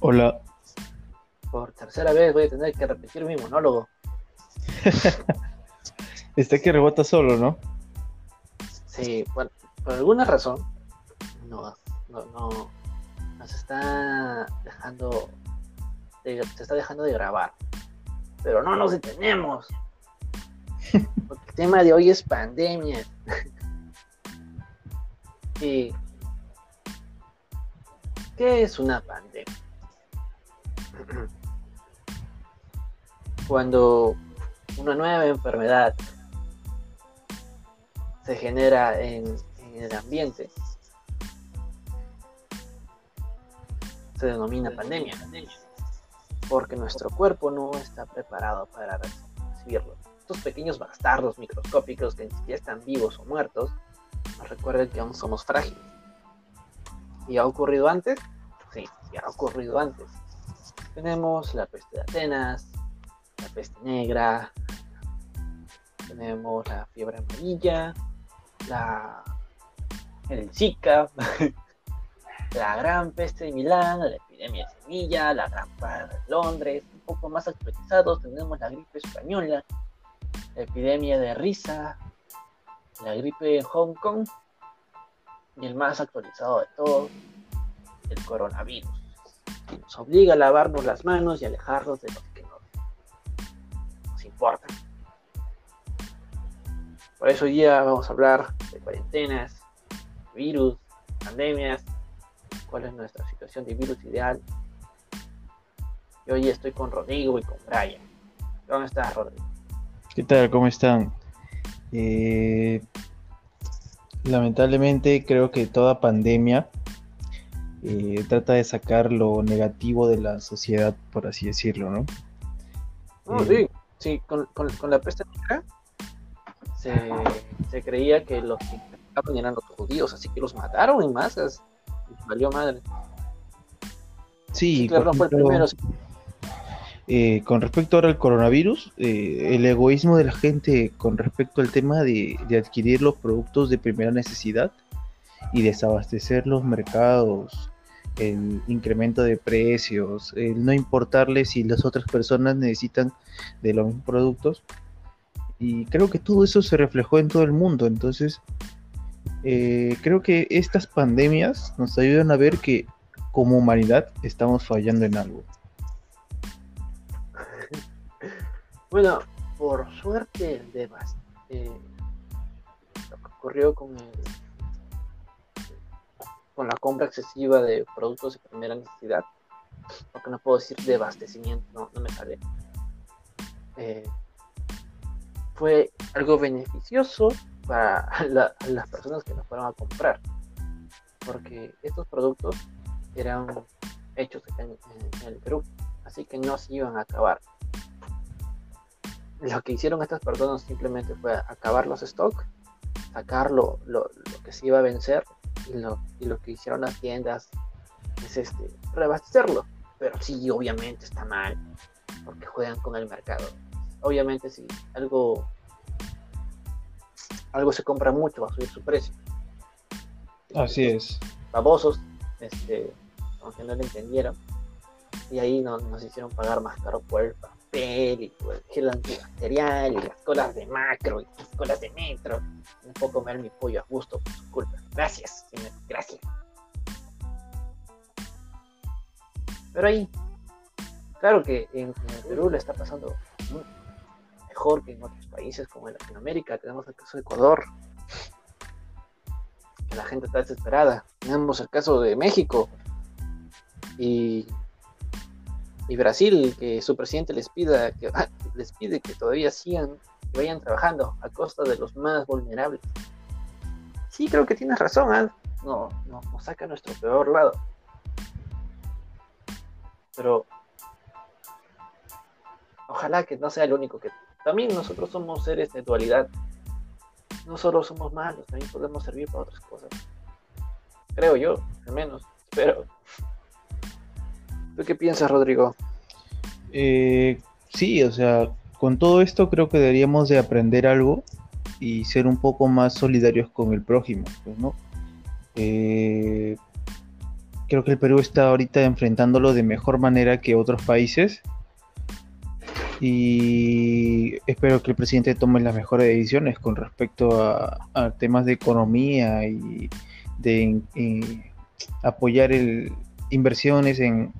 Hola. Por tercera vez voy a tener que repetir mi monólogo. Está que rebota solo, ¿no? Sí, bueno, por alguna razón no, no, no nos está dejando de- se está dejando de grabar. Pero no nos detenemos. Porque el tema de hoy es pandemia. ¿Y qué es una pandemia? Cuando una nueva enfermedad se genera en, el ambiente, se denomina pandemia, porque nuestro cuerpo no está preparado para recibirlo. Estos pequeños bastardos microscópicos que ni siquiera están vivos o muertos, nos recuerdan que aún somos frágiles. ¿Y ha ocurrido antes? Sí, ya ha ocurrido antes. Tenemos la peste de Atenas, la peste negra, tenemos la fiebre amarilla, la el Zika, la gran peste de Milán, la epidemia de Sevilla, la gran plaga de Londres, un poco más actualizados tenemos la gripe española, la epidemia de risa, la gripe en Hong Kong y el más actualizado de todos, el coronavirus, que nos obliga a lavarnos las manos y alejarnos de los que nos, nos importan. Por eso hoy día vamos a hablar de cuarentenas, virus, pandemias, cuál es nuestra situación de virus ideal. Y hoy estoy con Rodrigo y con Brian. ¿Cómo estás, Rodrigo? ¿Qué tal? ¿Cómo están? Eh, lamentablemente creo que toda pandemia eh, trata de sacar lo negativo de la sociedad, por así decirlo, ¿no? No, Eh, sí, sí, con, con- con la peste negra se, se creía que los que infectaban eran los judíos, así que los mataron en masas. Valió madre. Sí, no fue el primero. Eh, con respecto ahora al coronavirus, eh, el egoísmo de la gente con respecto al tema de, adquirir los productos de primera necesidad y desabastecer los mercados, el incremento de precios, el no importarle si las otras personas necesitan de los mismos productos. Y creo que todo eso se reflejó en todo el mundo. Entonces, eh, creo que estas pandemias nos ayudan a ver que como humanidad estamos fallando en algo. Bueno, por suerte de lo que ocurrió con el, con la compra excesiva de productos de primera necesidad, porque no puedo decir de abastecimiento, no, no me sale. eh, fue algo beneficioso para la- las personas que nos fueron a comprar, porque estos productos eran hechos en, en el Perú, así que no se iban a acabar lo que hicieron estas personas simplemente fue acabar los stocks, sacar lo, lo- lo que se iba a vencer y lo, y lo que hicieron las tiendas es este, reabastecerlo. Pero sí, obviamente está mal, porque juegan con el mercado. Obviamente si algo, algo se compra mucho va a subir su precio. Así es. Babosos, este, aunque no lo entendieron, y ahí no- nos hicieron pagar más caro por el y el gel antibacterial y las colas de macro y las colas de metro. No puedo comer mi pollo a gusto por su culpa. Gracias, gracias. Pero ahí, claro que en, en Perú le está pasando mejor que en otros países como en Latinoamérica. Tenemos el caso de Ecuador, que la gente está desesperada. Tenemos el caso de México y, y Brasil, que su presidente les pida que les pide que todavía sigan, que vayan trabajando a costa de los más vulnerables. Sí, creo que tienes razón, ¿ah? no, no, nos saca nuestro peor lado. Pero ojalá que no sea el único que también nosotros somos seres de dualidad. No solo somos malos, también podemos servir para otras cosas. Creo yo, al menos. Pero ¿Tú qué piensas, Rodrigo? Eh, sí, o sea, con todo esto creo que deberíamos de aprender algo y ser un poco más solidarios con el prójimo, pues, ¿no? Eh, creo que el Perú está ahorita enfrentándolo de mejor manera que otros países y espero que el presidente tome las mejores decisiones con respecto a, temas de economía y de apoyar inversiones en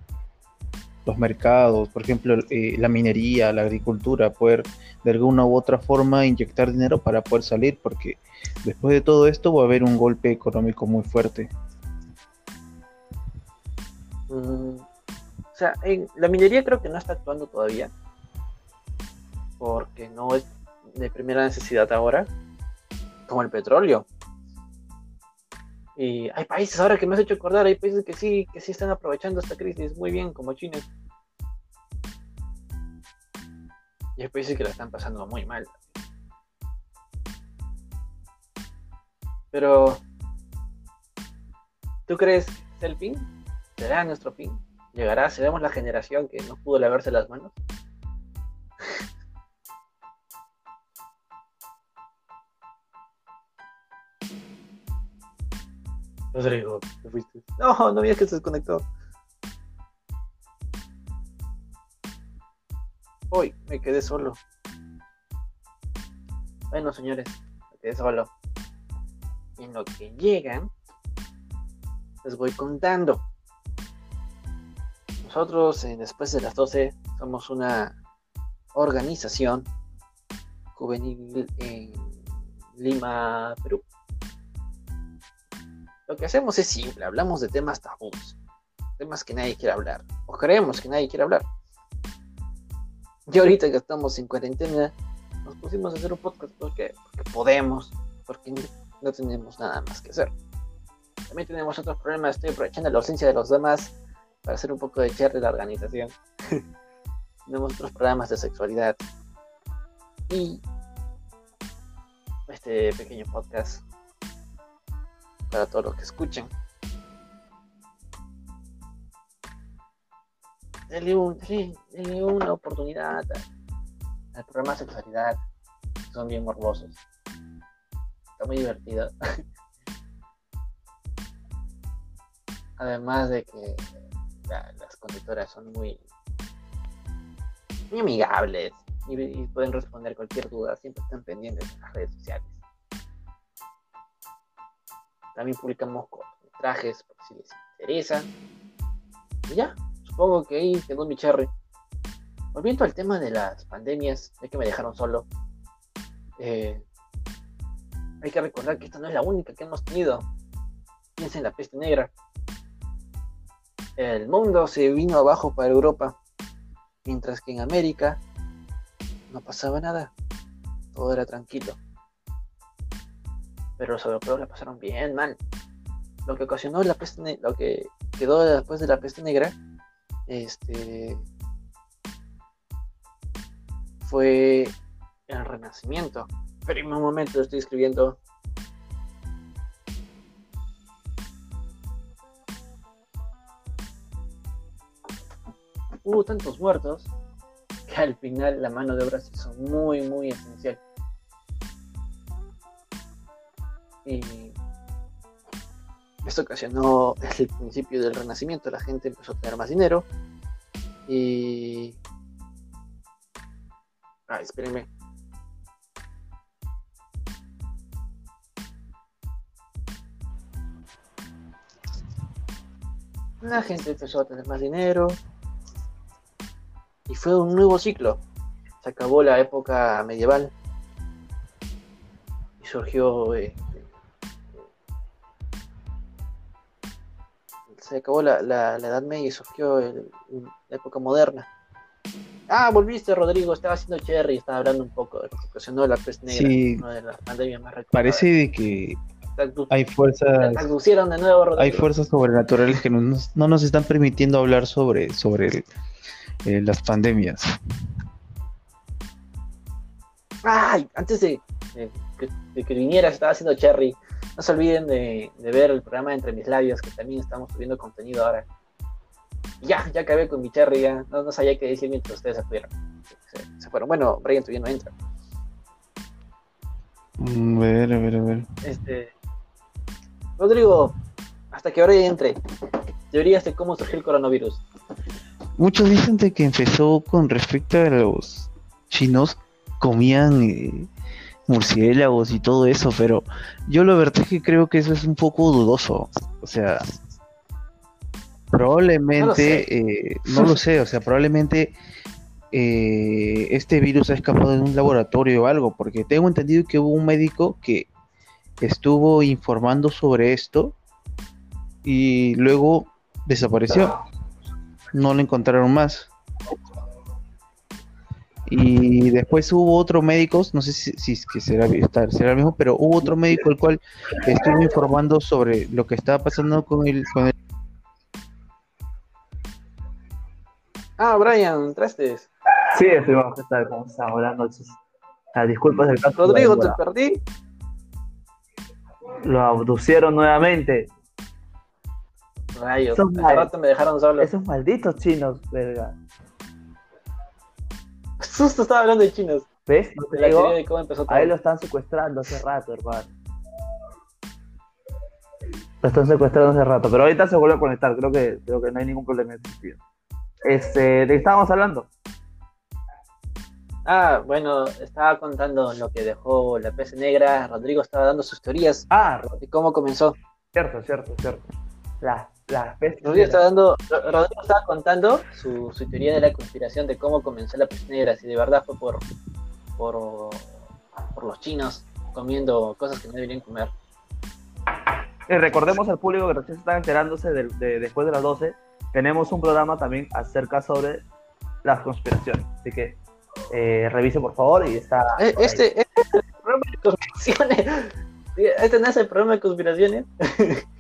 los mercados, por ejemplo, eh, la minería, la agricultura, poder de alguna u otra forma inyectar dinero para poder salir, porque después de todo esto va a haber un golpe económico muy fuerte. Mm, o sea, la minería creo que no está actuando todavía, porque no es de primera necesidad ahora, como el petróleo. Y hay países ahora que me has hecho acordar, hay países que sí, que sí están aprovechando esta crisis muy bien, como China. Y hay países que la están pasando muy mal. Pero, ¿tú crees que es el fin? ¿Será nuestro fin? ¿Llegará? ¿Seremos la generación que no pudo lavarse las manos? Rodrigo, ¿te fuiste? No, no vi que se desconectó. Hoy me quedé solo. Bueno, señores, me quedé solo. En lo que llegan, les voy contando. Nosotros, eh, después de las 12, somos una organización juvenil en Lima, Perú. Lo que hacemos es simple, hablamos de temas tabús, temas que nadie quiere hablar, o creemos que nadie quiere hablar. Y ahorita que estamos en cuarentena, nos pusimos a hacer un podcast porque, porque podemos, porque no tenemos nada más que hacer. También tenemos otros problemas, estoy aprovechando la ausencia de los demás para hacer un poco de cherry de la organización. tenemos otros programas de sexualidad. Y este pequeño podcast para todos los que escuchen. Denle, un, una oportunidad al programa sexualidad. Son bien morbosos. Está muy divertido. Además de que las conductoras son muy, muy amigables y, pueden responder cualquier duda. Siempre están pendientes de las redes sociales. También publicamos trajes por si les interesa. Y ya, supongo que ahí tengo mi cherry. Volviendo al tema de las pandemias, ya que me dejaron solo. Eh, hay que recordar que esta no es la única que hemos tenido. Piensa en la peste negra. El mundo se vino abajo para Europa, mientras que en América no pasaba nada. Todo era tranquilo pero los europeos la pasaron bien mal. Lo que ocasionó la peste, lo que quedó después de la peste negra, este, fue el renacimiento. Pero en un momento estoy escribiendo. Hubo tantos muertos que al final la mano de obra se hizo muy, muy esencial. Y esto ocasionó el principio del renacimiento, la gente empezó a tener más dinero y... Ah, espérenme. La gente empezó a tener más dinero y fue un nuevo ciclo. Se acabó la época medieval y surgió eh, se acabó la, Edad Media y surgió la época moderna. Ah, volviste, Rodrigo. Estaba haciendo Cherry, estaba hablando un poco de lo que ocasionó la peste negra, sí, una de las pandemias más Parece de que hay fuerzas. de nuevo, Hay fuerzas sobrenaturales que no nos, no nos están permitiendo hablar sobre, sobre eh, las pandemias. Ay, antes de, de que vinieras, estaba haciendo Cherry. No se olviden de, ver el programa Entre Mis Labios, que también estamos subiendo contenido ahora. ya, ya acabé con mi cherry, ya. No, sabía qué decir mientras ustedes se fueron. Se, fueron. Bueno, Brian todavía no entra. Mm, a ver, a ver, a ver. Este. Rodrigo, hasta que ahora entre. teorías de cómo surgió el coronavirus. Muchos dicen de que empezó con respecto a los chinos comían eh, murciélagos y todo eso, pero yo la verdad es que creo que eso es un poco dudoso. O sea, probablemente, no lo sé, eh, o sea, probablemente eh, este virus ha escapado de un laboratorio o algo, porque tengo entendido que hubo un médico que estuvo informando sobre esto y luego desapareció. No lo encontraron más. Y después hubo otro médico, no sé si, si que será, será el mismo, pero hubo otro médico el cual estuvo informando sobre lo que estaba pasando con el, con el... Ah, Brian, ¿entraste? Sí, estuvimos a ¿cómo estamos? Buenas noches. Ah, disculpas del caso. Rodrigo, te perdí. Lo abducieron nuevamente. Rayos, hace rato me dejaron solo. Esos malditos chinos, verga. Justo estaba hablando de chinos. ¿Ves? te digo, de cómo empezó todo. Ahí lo están secuestrando hace rato, hermano. Lo están secuestrando hace rato, pero ahorita se vuelve a conectar. Creo que, creo que no hay ningún problema en ese sentido. Este, ¿De qué estábamos hablando? Ah, bueno, estaba contando lo que dejó la pez negra. Rodrigo estaba dando sus teorías ah, de cómo comenzó. Cierto, cierto, cierto. La, la pez Rodrigo estaba, dando, Rodrigo estaba contando su, teoría de la conspiración de cómo comenzó la pez negra, si de verdad fue por, por, por los chinos comiendo cosas que no deberían comer. Y recordemos al público que recién está enterándose de, después de las 12, tenemos un programa también acerca sobre las conspiraciones. Así que eh, revise por favor y está. Eh, este, este, es el programa de conspiraciones. Este no es el programa de conspiraciones.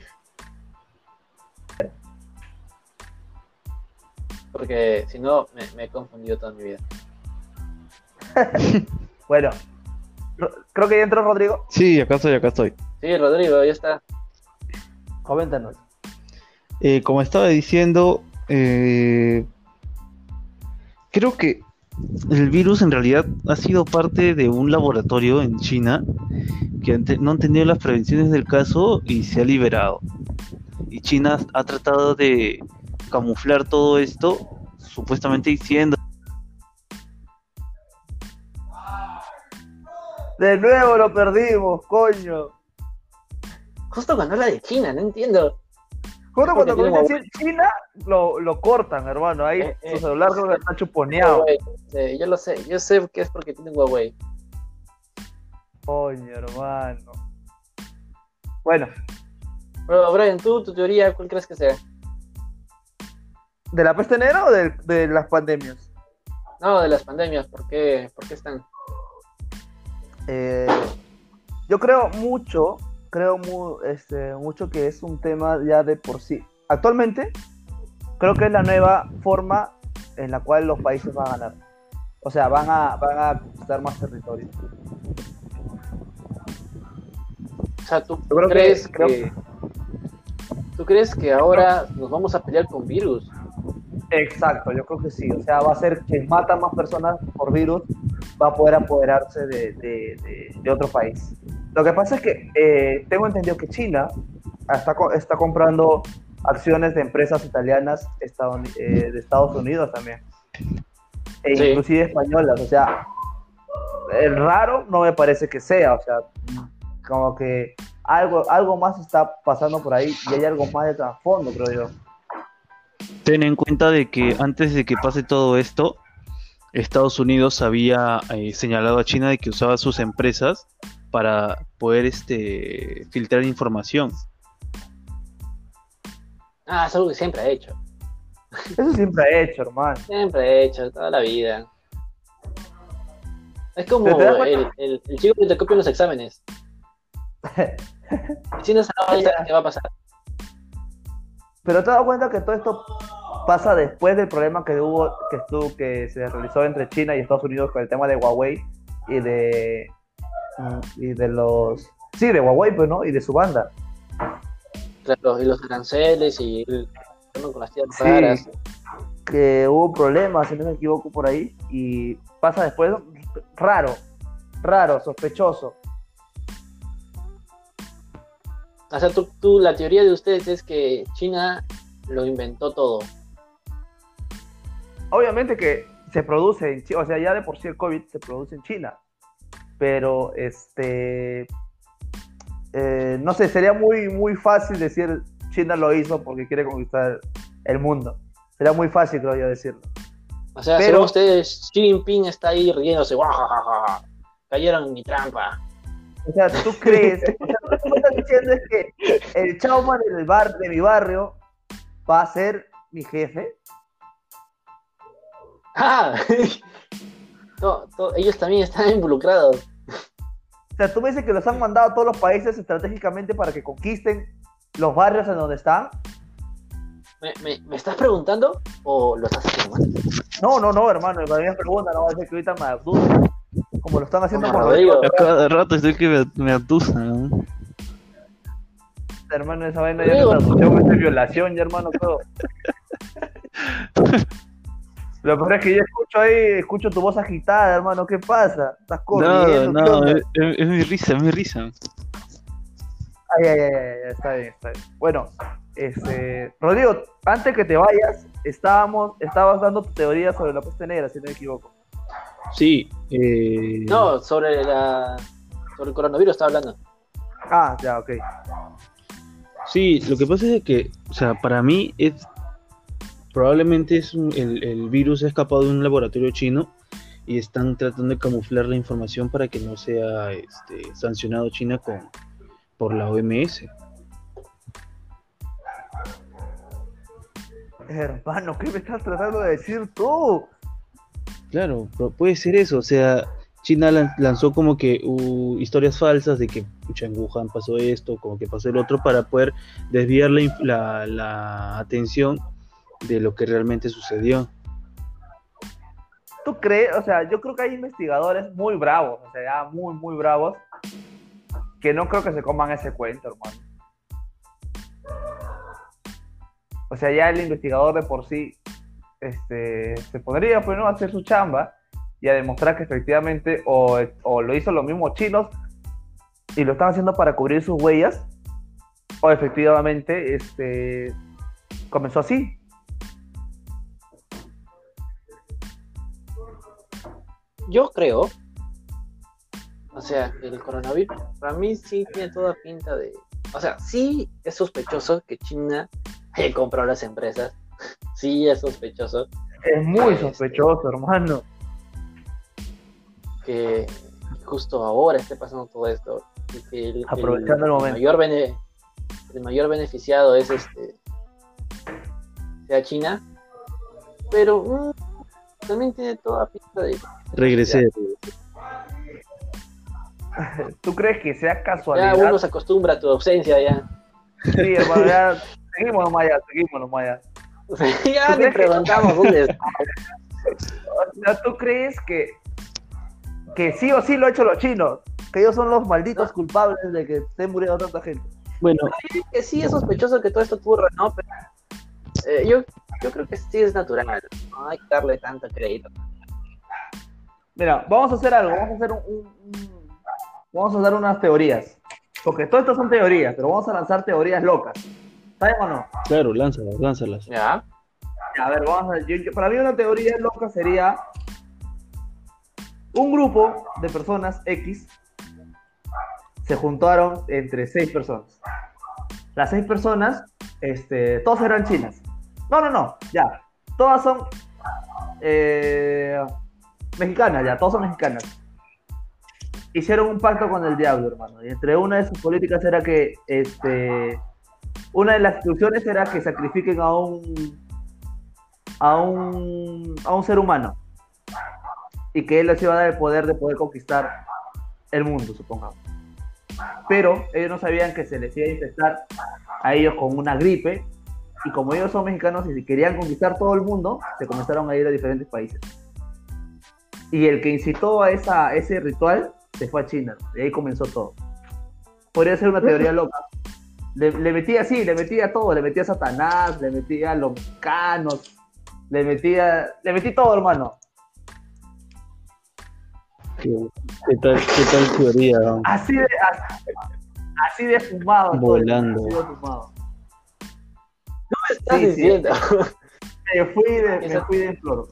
Porque si no, me, he confundido toda mi vida. bueno, creo que ya entró Rodrigo. Sí, acá estoy, acá estoy. Sí, Rodrigo, ya está. Coméntanos. Eh, como estaba diciendo, creo que el virus en realidad ha sido parte de un laboratorio en China que no han tenido las prevenciones del caso y se ha liberado. Y China ha tratado de camuflar todo esto, supuestamente diciendo... De nuevo lo perdimos, coño. Justo cuando la de China, no entiendo. Justo cuando comienza China, lo, lo, cortan, hermano. Ahí eh, su eh, celular eh, está chuponeado. yo lo sé, yo sé que es porque tiene Huawei. Coño, hermano. Bueno. Pero, Brian, tú, tu teoría, ¿cuál crees que sea? ¿De la peste negra o de, de las pandemias? No, de las pandemias. ¿Por qué, ¿Por qué están? yo creo mucho creo este, mucho que es un tema ya de por sí. Actualmente, creo que es la nueva forma en la cual los países van a ganar. O sea, van a, van a conquistar más territorio. O sea, ¿tú, crees que, ¿tú crees que ahora nos vamos a pelear con virus? Exacto, yo creo que sí. O sea, va a ser que mata más personas por virus, va a poder apoderarse de, de, de otro país. Lo que pasa es que eh, tengo entendido que China está, está comprando acciones de empresas italianas eh, de Estados Unidos también. E inclusive españolas. O sea, el raro no me parece que sea. O sea, como que algo, algo más está pasando por ahí y hay algo más de trasfondo, creo yo. Ten en cuenta de que antes de que pase todo esto, Estados Unidos había eh, señalado a China de que usaba sus empresas para poder este filtrar información. Ah, es algo que siempre he hecho. Eso siempre he hecho, hermano. Siempre he hecho, toda la vida. Es como el, el, chico que te copia los exámenes. si no sabes qué va a pasar. Pero te das cuenta que todo esto pasa después del problema que hubo, que estuvo, que se realizó entre China y Estados Unidos con el tema de Huawei y de y de los. Sí, de Huawei, pues, ¿no? Y de su banda. Claro, y los aranceles y el con las tierras raras. Que hubo problemas, si no me equivoco, por ahí. Y pasa después, raro, raro, sospechoso. O sea, tú, tú, la teoría de ustedes es que China lo inventó todo? Obviamente que se produce en China, o sea, ya de por sí el COVID se produce en China, pero este, eh, no sé, sería muy, muy fácil decir China lo hizo porque quiere conquistar el mundo. Sería muy fácil, creo yo, decirlo. O sea, Pero- según ustedes, Xi Jinping está ahí riéndose, guajajaja, cayeron en mi trampa. O sea, tú crees, o sea, lo que me estás diciendo es que el chauman del bar, de mi barrio va a ser mi jefe. ¡Ah! No, to- ellos también están involucrados. O sea, tú me dices que los han mandado a todos los países estratégicamente para que conquisten los barrios en donde están. ¿Me, me, me estás preguntando o lo estás haciendo? No, no, no, hermano, para mí es pregunta, no va a ser que ahorita me abducen, como lo están haciendo por Rodrigo. Cada rato estoy que me, me atusan. ¿no? Hermano, esa vaina ya no es abducción, es violación, ya hermano, todo. Lo peor es que yo escucho ahí, escucho tu voz agitada, hermano, ¿qué pasa? ¿Estás No, corriendo? ¿Qué no, onda? es, mi risa, es mi risa. Ay, ay, ay, ay, ay, está bien, está bien. Bueno, este, Rodrigo, antes que te vayas, estábamos, estabas dando tu teoría sobre la peste negra, si no me equivoco. Sí, eh, No, sobre la sobre el coronavirus estaba hablando. Ah, ya, ok. sí, lo que pasa es que, o sea, para mí es probablemente es un- el, el virus ha escapado de un laboratorio chino y están tratando de camuflar la información para que no sea este, sancionado China con por la OMS. Hermano, ¿qué me estás tratando de decir tú? Claro, puede ser eso, o sea, China lan- lanzó como que uh, historias falsas de que pucha, en Wuhan pasó esto, como que pasó el otro, para poder desviar la, la, la atención de lo que realmente sucedió. ¿Tú crees? O sea, yo creo que hay investigadores muy bravos, o sea, ya muy, muy bravos, que no creo que se coman ese cuento, hermano. O sea, ya el investigador de por sí este, se podría pues, ¿no? a hacer su chamba y a demostrar que efectivamente o, o lo hizo los mismos chinos y lo están haciendo para cubrir sus huellas, o efectivamente este, comenzó así. Yo creo, o sea, el coronavirus, para mí sí tiene toda pinta de. O sea, sí es sospechoso que China haya comprado las empresas. Sí es sospechoso Es muy Este. sospechoso, hermano. que justo ahora esté pasando todo esto. Y que el, Aprovechando el momento. Mayor bene- el mayor beneficiado es este. sea China. Pero mm, también tiene toda pinta de. Regresé. ¿Tú crees que sea Ya casualidad? uno se acostumbra a tu ausencia ya. Sí, hermano, ya seguimos nomás ya, seguimos nomás ya. ya ¿Tú te crees que- preguntamos dónde está. O sea, ¿tú crees que, que sí o sí lo han hecho los chinos? Que ellos son los malditos culpables de que esté muriendo tanta gente. Bueno, que sí es sospechoso que todo esto ocurra, ¿no? Pero eh, yo, yo creo que sí es natural. No hay que darle tanto crédito. Mira, vamos a hacer algo, vamos a hacer un, un- un- vamos a dar unas teorías. Porque todo esto son teorías, pero vamos a lanzar teorías locas. ¿Saben o no? claro, lánzalas, lánzalas. ¿Ya? Ya, A ver, vamos a yo- yo- para mí una teoría loca sería un grupo de personas X se juntaron entre seis personas. Las seis personas, este, todas eran chinas. No, no, no, ya. Todas son eh, mexicanas, ya, todas son mexicanas. Hicieron un pacto con el diablo, hermano. Y entre una de sus políticas era que, este, una de las instrucciones era que sacrifiquen a un a un, a un ser humano y que él les iba a dar el poder de poder conquistar el mundo, supongamos. Pero ellos no sabían que se les iba a infectar a ellos con una gripe y como ellos son mexicanos y si querían conquistar todo el mundo, se comenzaron a ir a diferentes países. Y el que incitó a esa, ese ritual se fue a China, y ahí comenzó todo. Podría ser una teoría loca. Le, le metía así, le metía todo, le metía a Satanás, le metía a los mexicanos, le metía, le metí todo, hermano. ¿Qué, qué tal, qué tal teoría? no? Así de, así, de fumado. todo, Volando. así de fumado. estás Sí, sí. diciendo? Me fui de, me fui de flor.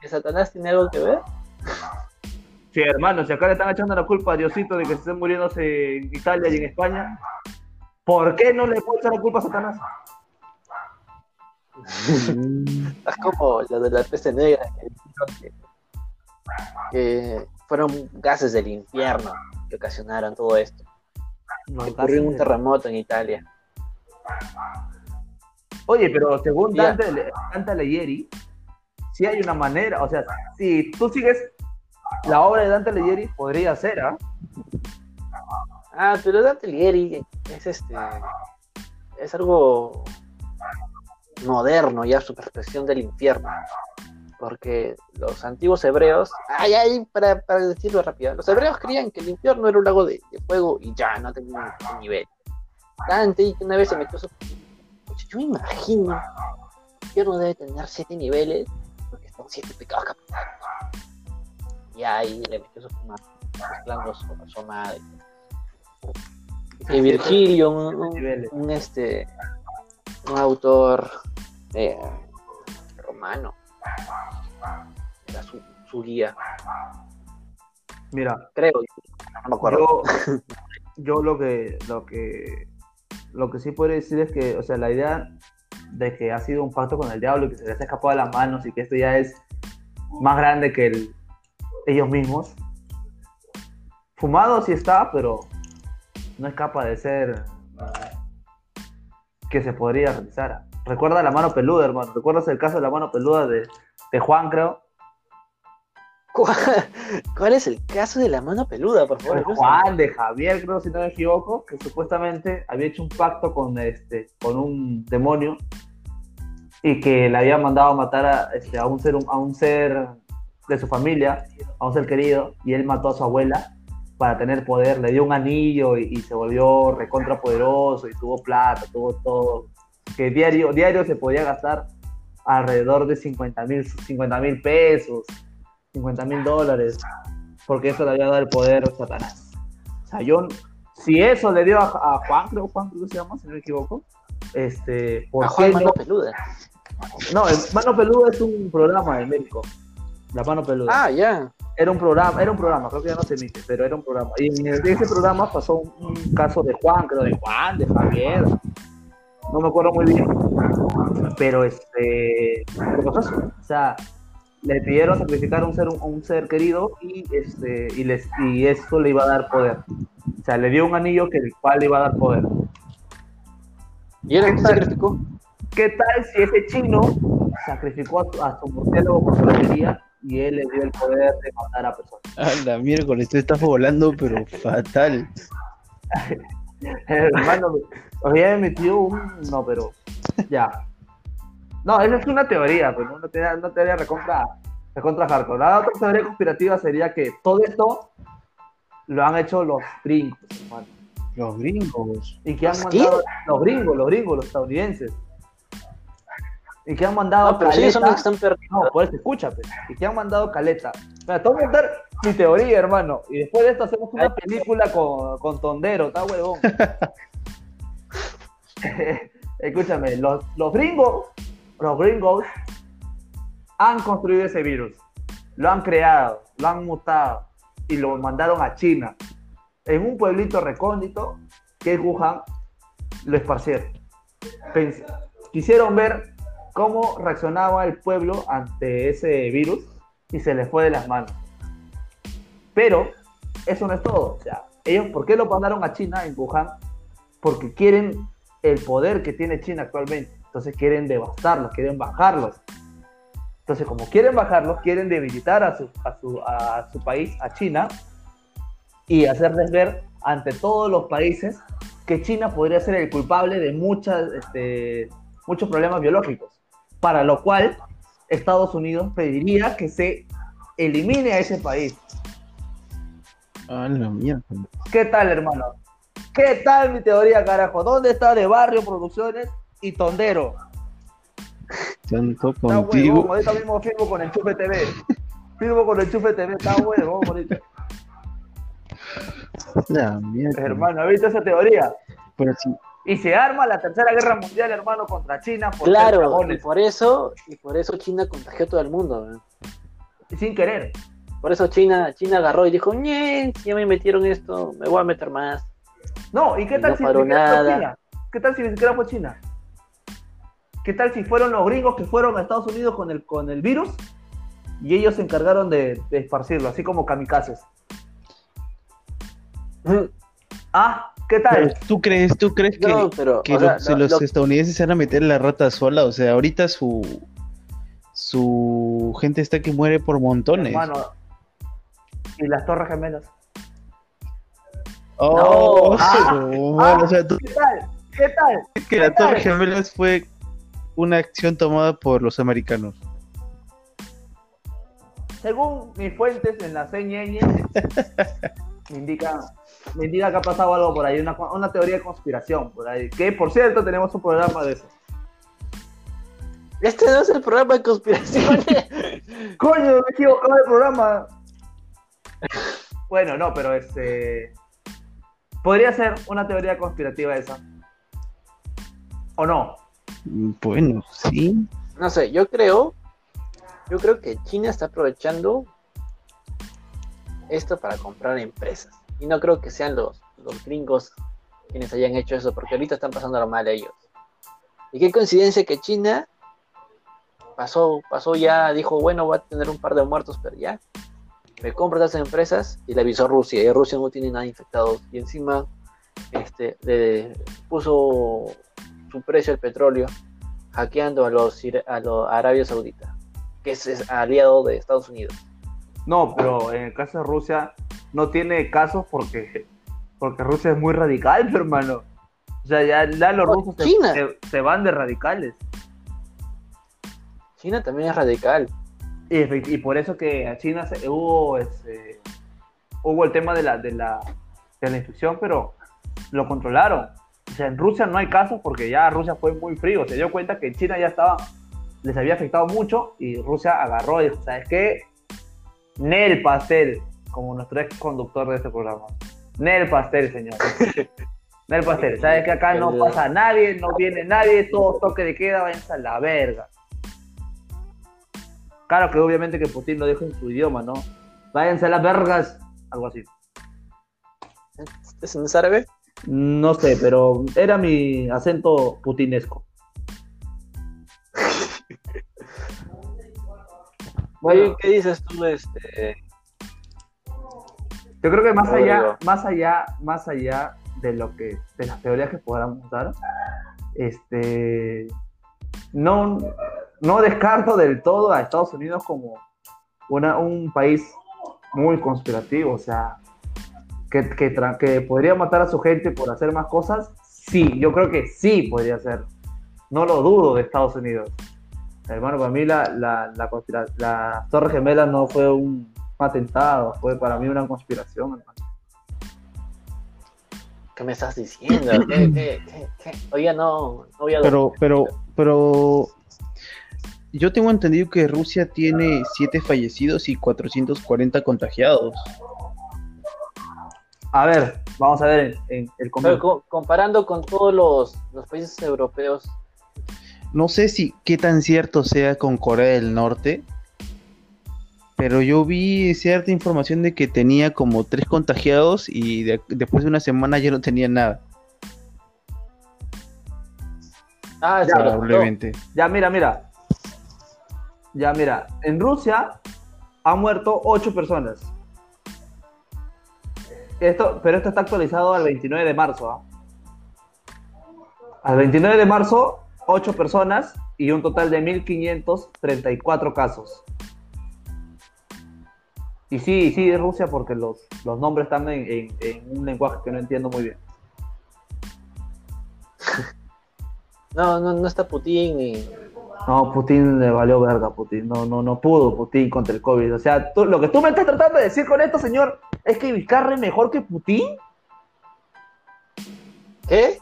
¿Que Satanás tiene algo que ver? Sí, hermano, si acá le están echando la culpa a Diosito de que se estén muriéndose en Italia y en España, ¿por qué no le puede echar la culpa a Satanás? Es como lo de la peste negra que que, fueron gases del infierno que ocasionaron todo esto. No, ocurrió un terremoto en Italia. Oye, pero según. Dante, Dante Alighieri, sí hay una manera, o sea, si tú sigues la obra de Dante Alighieri, podría ser, ¿ah? Ah, pero Dante Alighieri es este es algo moderno ya su percepción del infierno. Porque los antiguos hebreos, ay, ay, para, para decirlo rápido, los hebreos creían que el infierno era un lago de, de fuego y ya no tenía ningún nivel. Dante una vez se metió su... Yo me imagino el infierno debe tener siete niveles, porque son siete pecados capitales. Y ahí le metió su fuma, mezclando su, su madre. Y Virgilio, un, un- niveles. un, este un autor eh, romano era su, su guía Mira, creo no me acuerdo yo, yo lo que lo que lo que sí puedo decir es que, o sea, la idea de que ha sido un pacto con el diablo y que se les ha escapado de las manos y que esto ya es más grande que el- ellos mismos. Fumado sí está, pero no es capaz de ser que se podría realizar. Recuerda la mano peluda, hermano. ¿Recuerdas el caso de la mano peluda de, de Juan, creo? ¿Cuál, cuál es el caso de la mano peluda por favor? Juan, de Javier, creo, si no me equivoco, que supuestamente había hecho un pacto con este, con un demonio y que le había mandado a matar a, este, a un ser a un ser de su familia, a un ser querido, y él mató a su abuela para tener poder, le dio un anillo y, y se volvió recontra poderoso y tuvo plata, tuvo todo, que diario, diario se podía gastar alrededor de 50 mil 50 mil pesos, 50 mil dólares, porque eso le había dado el poder a Satanás. O sea, yo, si eso le dio a, a Juan, creo Juan que se llama, si no me equivoco, este, ¿por a qué Juan no? mano peluda No, el Mano Peluda es un programa de México. La Mano Peluda. ah ya Era un programa, era un programa, creo que ya no se emite, pero era un programa. Y en ese programa pasó un, un caso de Juan, creo de Juan, de Javier. No me acuerdo muy bien. Pero este, ¿qué? O sea, le pidieron sacrificar a un ser, un ser querido y este, y les, y eso le iba a dar poder. O sea, le dio un anillo que el cual le iba a dar poder. y era que sacrificó ¿Qué tal si ese chino sacrificó a su, a su murciélago con su lotería y él le dio el poder de matar a personas? A la miércoles, tú estás volando, pero fatal. Hermano, había metido un. No, pero. Ya. No, esa es una teoría, pero una teoría, una teoría recontra, recontra hardcore. La otra teoría conspirativa sería que todo esto lo han hecho los gringos, hermano. Los gringos. Y que han ¿Los mandado. Los gringos, los gringos, los estadounidenses. Y que han mandado. no pero sí son los que caleta- están perdidos No, por eso escúchate. Y que han mandado caleta. Mira, te voy a contar mi teoría, hermano. Y después de esto hacemos una película con, con Tondero, está huevón. Escúchame, los, los gringos, los gringos han construido ese virus. Lo han creado, lo han mutado y lo mandaron a China. En un pueblito recóndito que es Wuhan, lo esparcieron. Pens- Quisieron ver cómo reaccionaba el pueblo ante ese virus y se les fue de las manos. Pero eso no es todo. O sea, ellos, ¿por qué lo mandaron a China, en Wuhan? Porque quieren el poder que tiene China actualmente. Entonces quieren devastarlos, quieren bajarlos. Entonces, como quieren bajarlos, quieren debilitar a su, país, a China, y hacerles ver ante todos los países que China podría ser el culpable de este, muchos problemas biológicos. Para lo cual, Estados Unidos pediría que se elimine a ese país. A la mierda. ¿Qué tal, hermano? ¿Qué tal mi teoría, carajo? ¿Dónde está de Barrio Producciones y Tondero? Tanto Está contigo. ahorita mismo firmo con Enchufe TV. Firmo con Enchufe TV, está huevón, ahorita. La mierda. Hermano, ¿has visto esa teoría? Pero si, Y se arma la tercera guerra mundial, hermano, contra China. Por Claro, y por eso, y por eso China contagió a todo el mundo. sin querer. Por eso China, China agarró y dijo, si ya me metieron esto, me voy a meter más. No, ¿y qué Y tal no si paró ni siquiera fue. China? ¿Qué tal si ni siquiera fue China? ¿Qué tal si fueron los gringos que fueron a Estados Unidos con el, con el virus y ellos se encargaron de, de esparcirlo, así como kamikazes? Ah, ¿qué tal? ¿Tú crees, tú crees que, No, pero, que o sea, los, lo- los lo- estadounidenses se van a meter la rata sola? O sea, ahorita su su gente está que muere por montones. Hermano. Y las Torres Gemelas. Oh, No. Ah, bueno, ah. o sea, tú ¿Qué tal? ¿Qué tal? que la Torre Gemelas fue una acción tomada por los americanos. Según mis fuentes en la CNN, me indica, me indica que ha pasado algo por ahí, una, una teoría de conspiración por ahí. Que por cierto, tenemos un programa de eso. Este no es el programa de conspiraciones. Coño, me he equivocado de programa. Bueno, no, pero este. Podría ser una teoría conspirativa esa. ¿O no? Bueno, sí. no sé, yo creo, yo creo que China está aprovechando esto para comprar empresas. Y no creo que sean los, los gringos quienes hayan hecho eso, porque ahorita están pasando mal ellos. Y qué coincidencia que China pasó, pasó ya, dijo, bueno, va a tener un par de muertos, pero ya, me compro estas empresas y le avisó a Rusia, y Rusia no tiene nada infectados. Y encima este, le puso su precio al petróleo hackeando a los a los Arabia Saudita, que es, es aliado de Estados Unidos. No, pero en el caso de Rusia no tiene casos porque, porque Rusia es muy radical, hermano. O sea, ya, ya los rusos se, China. se- se van de radicales. China también es radical. Y, por eso que a China se- hubo, este, hubo el tema de la, de, la, de la infección, pero lo controlaron. O sea, en Rusia no hay casos porque ya Rusia fue muy frío. Se dio cuenta que China ya estaba, les había afectado mucho y Rusia agarró y dijo, ¿sabes qué? Nel Pastel, como nuestro ex conductor de este programa. Nel Pastel, señor. Nel Pastel, ¿sabes que acá no pasa nadie, no viene nadie, todo toque de queda, váyanse a la verga. Claro que obviamente que Putin lo dijo en su idioma, ¿no? Váyanse a las vergas, algo así. ¿Es en árabe? No sé, pero era mi acento putinesco. Oye, ¿qué dices tú? Este... Yo creo que más allá, más allá, más allá de lo que, de las teorías que podamos dar, este, no, no descarto del todo a Estados Unidos como una, un país muy conspirativo, o sea, que, que, que podría matar a su gente por hacer más cosas, sí, yo creo que sí podría ser. No lo dudo de Estados Unidos. Hermano, para mí la, la, la, conspira- la Torre Gemela no fue un atentado, fue para mí una conspiración, hermano. ¿Qué me estás diciendo? ¿Qué, qué, qué, qué? Oye, no, no voy a Pero, pero, pero yo tengo entendido que Rusia tiene 7 fallecidos y 440 contagiados. A ver, vamos a ver en, en el comparando con todos los, los países europeos, No sé si qué tan cierto sea con Corea del Norte, pero yo vi cierta información de que tenía como tres contagiados y de- después de una semana ya no tenía nada, ah, sí, probablemente. Ya, mira, mira. Ya, mira. En Rusia han muerto 8 personas. Esto, pero esto está actualizado al 29 de marzo. ¿ah? Al 29 de marzo, 8 personas y un total de 1.534 casos. Y sí, sí, es Rusia porque los, los nombres están en, en- en un lenguaje que no entiendo muy bien. no, no, no está Putin y No, Putin le valió verga, Putin. No, no, no pudo Putin contra el COVID. O sea, tú- lo que tú me estás tratando de decir con esto, señor, es que Vizcarra es mejor que Putin. ¿Qué?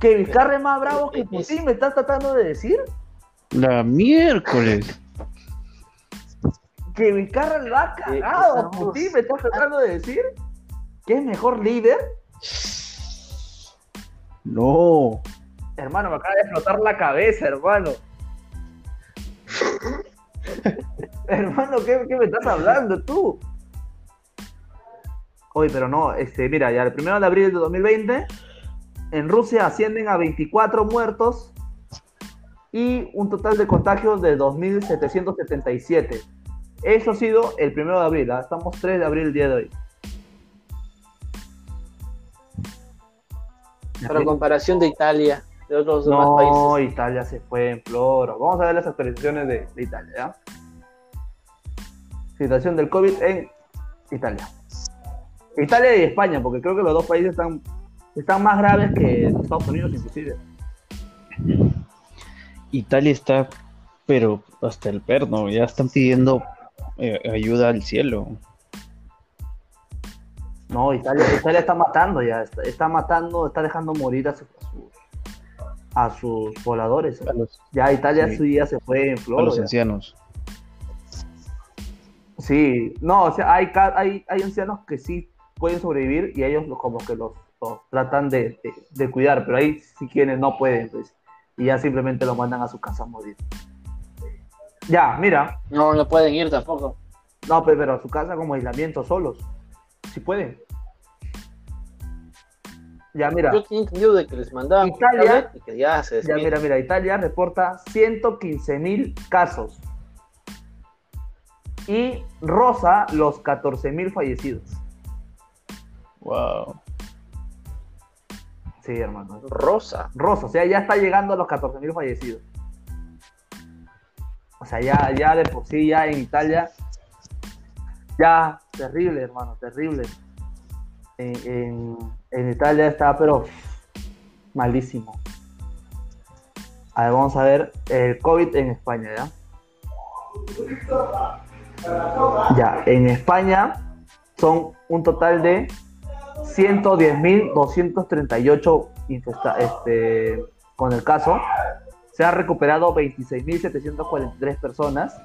Que Vizcarra es más bravo que Putin, me estás tratando de decir. La miércoles. Que Vizcarra lo ha cagado a Putin, me estás tratando de decir. Que es mejor líder. No. Hermano, me acaba de explotar la cabeza, hermano. hermano, ¿qué, ¿qué, me estás hablando tú? Oye, pero no, este, mira, ya el primero de abril de 2020, en Rusia ascienden a 24 muertos y un total de contagios de 2.777. Eso ha sido el primero de abril, ¿ah? estamos 3 de abril el día de hoy. Para comparación de Italia, de otros demás No, países. Italia se fue en floro. Vamos a ver las actualizaciones de, de Italia, ¿ya? Situación del COVID en Italia. Italia y España, porque creo que los dos países están, están más graves que Estados Unidos, inclusive. Italia está, pero hasta el perno, ya están pidiendo eh, ayuda al cielo. No, Italia, Italia está matando ya, está, está matando, está dejando morir a sus, a sus, a pobladores. A los, Ya Italia Sí. su día se fue en a flor. los ya. ancianos. Sí, no, o sea, hay, hay, hay ancianos que sí pueden sobrevivir y ellos los- como que los, tratan de, de- de cuidar, pero hay sí quienes no pueden, pues, y ya simplemente los mandan a su casa a morir. Ya, mira, No, no pueden ir tampoco. no, pe- pero a su casa como aislamiento solos, si pueden. Ya, mira, Yo tenía entendido de que les mandaban Italia- tablet y que ya se ya, mira, mira, Italia reporta 115 mil casos y rosa los 14 mil fallecidos. Wow. Sí, hermano. Rosa. Rosa, o sea, ya está llegando a los 14.000 fallecidos. O sea, ya, ya de por sí, ya en Italia, ya, terrible, hermano, terrible. En, en- en Italia está, pero malísimo. A ver, vamos a ver el COVID en España, ¿ya? Ya, en España son un total de 110.238 infesta- este, con el caso. Se han recuperado 26.743 personas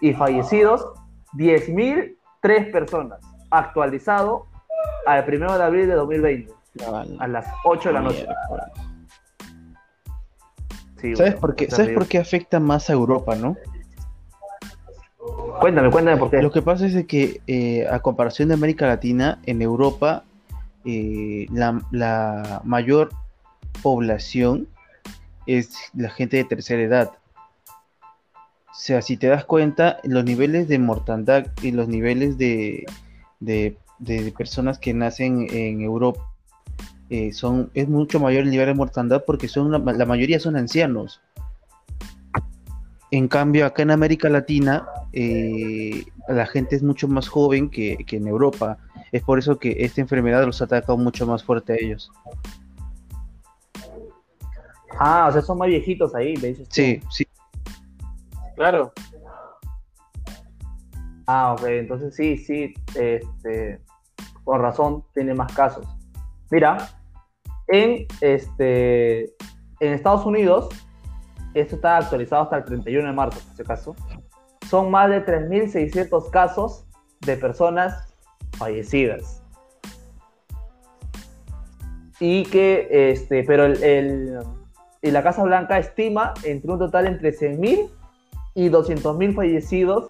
y fallecidos 10.003 personas. Actualizado al 1 de abril de 2020 a las 8 de la noche. Sí, ¿Sabes bueno, por qué? es ¿Sabes por qué afecta más a Europa, no? Cuéntame, cuéntame por qué. Lo que pasa es de que eh, a comparación de América Latina, en Europa eh, la, mayor población es la gente de tercera edad. O sea, si te das cuenta, los niveles de mortandad y los niveles de, de- personas que nacen en Europa eh, son, es mucho mayor el nivel de mortandad porque son la, la mayoría son ancianos. En cambio, acá en América Latina, eh, la gente es mucho más joven que, que en Europa. Es por eso que esta enfermedad los ataca mucho más fuerte a ellos. Ah, o sea, son más viejitos ahí, me dices tú. Sí, sí. Claro. Ah, ok, entonces sí, sí, este, con razón tiene más casos. Mira, en, este, en Estados Unidos, esto está actualizado hasta el 31 de marzo, por si acaso, son más de 3.600 casos de personas fallecidas. Y que, este, pero el, el- y la Casa Blanca estima entre un total entre 100.000 y 200.000 fallecidos